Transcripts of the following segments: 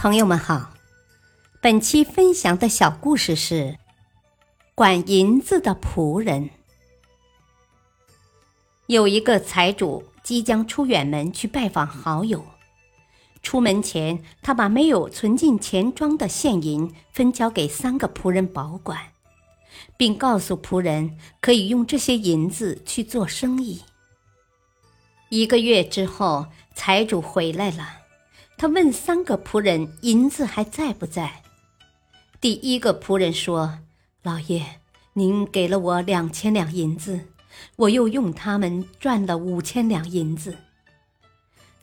朋友们好，本期分享的小故事是管银子的仆人。有一个财主即将出远门去拜访好友，出门前，他把没有存进钱庄的现银分交给三个仆人保管，并告诉仆人可以用这些银子去做生意。一个月之后，财主回来了。他问三个仆人：“银子还在不在？”第一个仆人说：“老爷，您给了我两千两银子，我又用他们赚了五千两银子。”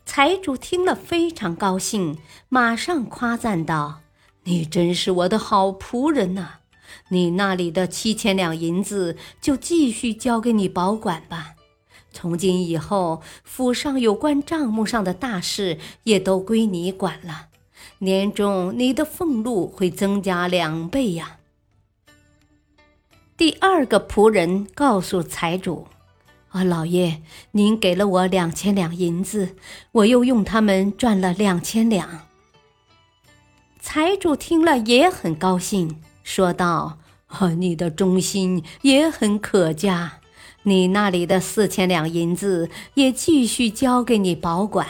财主听了非常高兴，马上夸赞道：“你真是我的好仆人呐！你那里的七千两银子就继续交给你保管吧。”从今以后，府上有关账目上的大事也都归你管了。年终你的俸禄会增加两倍呀。第二个仆人告诉财主：“啊，老爷，您给了我两千两银子，我又用他们赚了两千两。”财主听了也很高兴，说道：“啊，你的忠心也很可嘉。”你那里的四千两银子也继续交给你保管，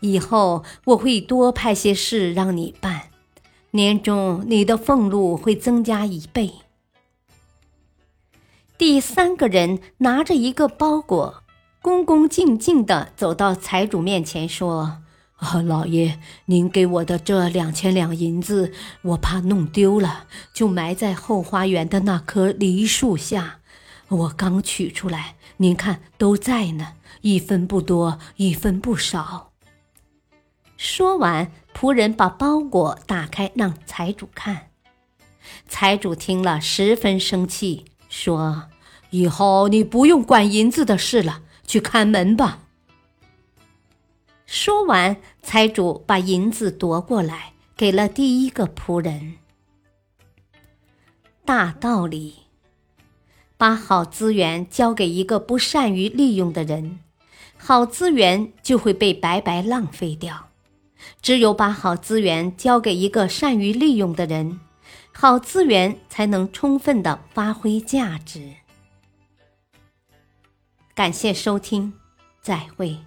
以后我会多派些事让你办，年终你的俸禄会增加一倍。第三个人拿着一个包裹，恭恭敬敬地走到财主面前说：“啊，老爷，您给我的这两千两银子，我怕弄丢了，就埋在后花园的那棵梨树下。”我刚取出来，您看都在呢，一分不多，一分不少。说完，仆人把包裹打开，让财主看。财主听了十分生气，说：“以后你不用管银子的事了，去看门吧。”说完，财主把银子夺过来，给了第一个仆人。大道理。把好资源交给一个不善于利用的人，好资源就会被白白浪费掉。只有把好资源交给一个善于利用的人，好资源才能充分的发挥价值。感谢收听，再会。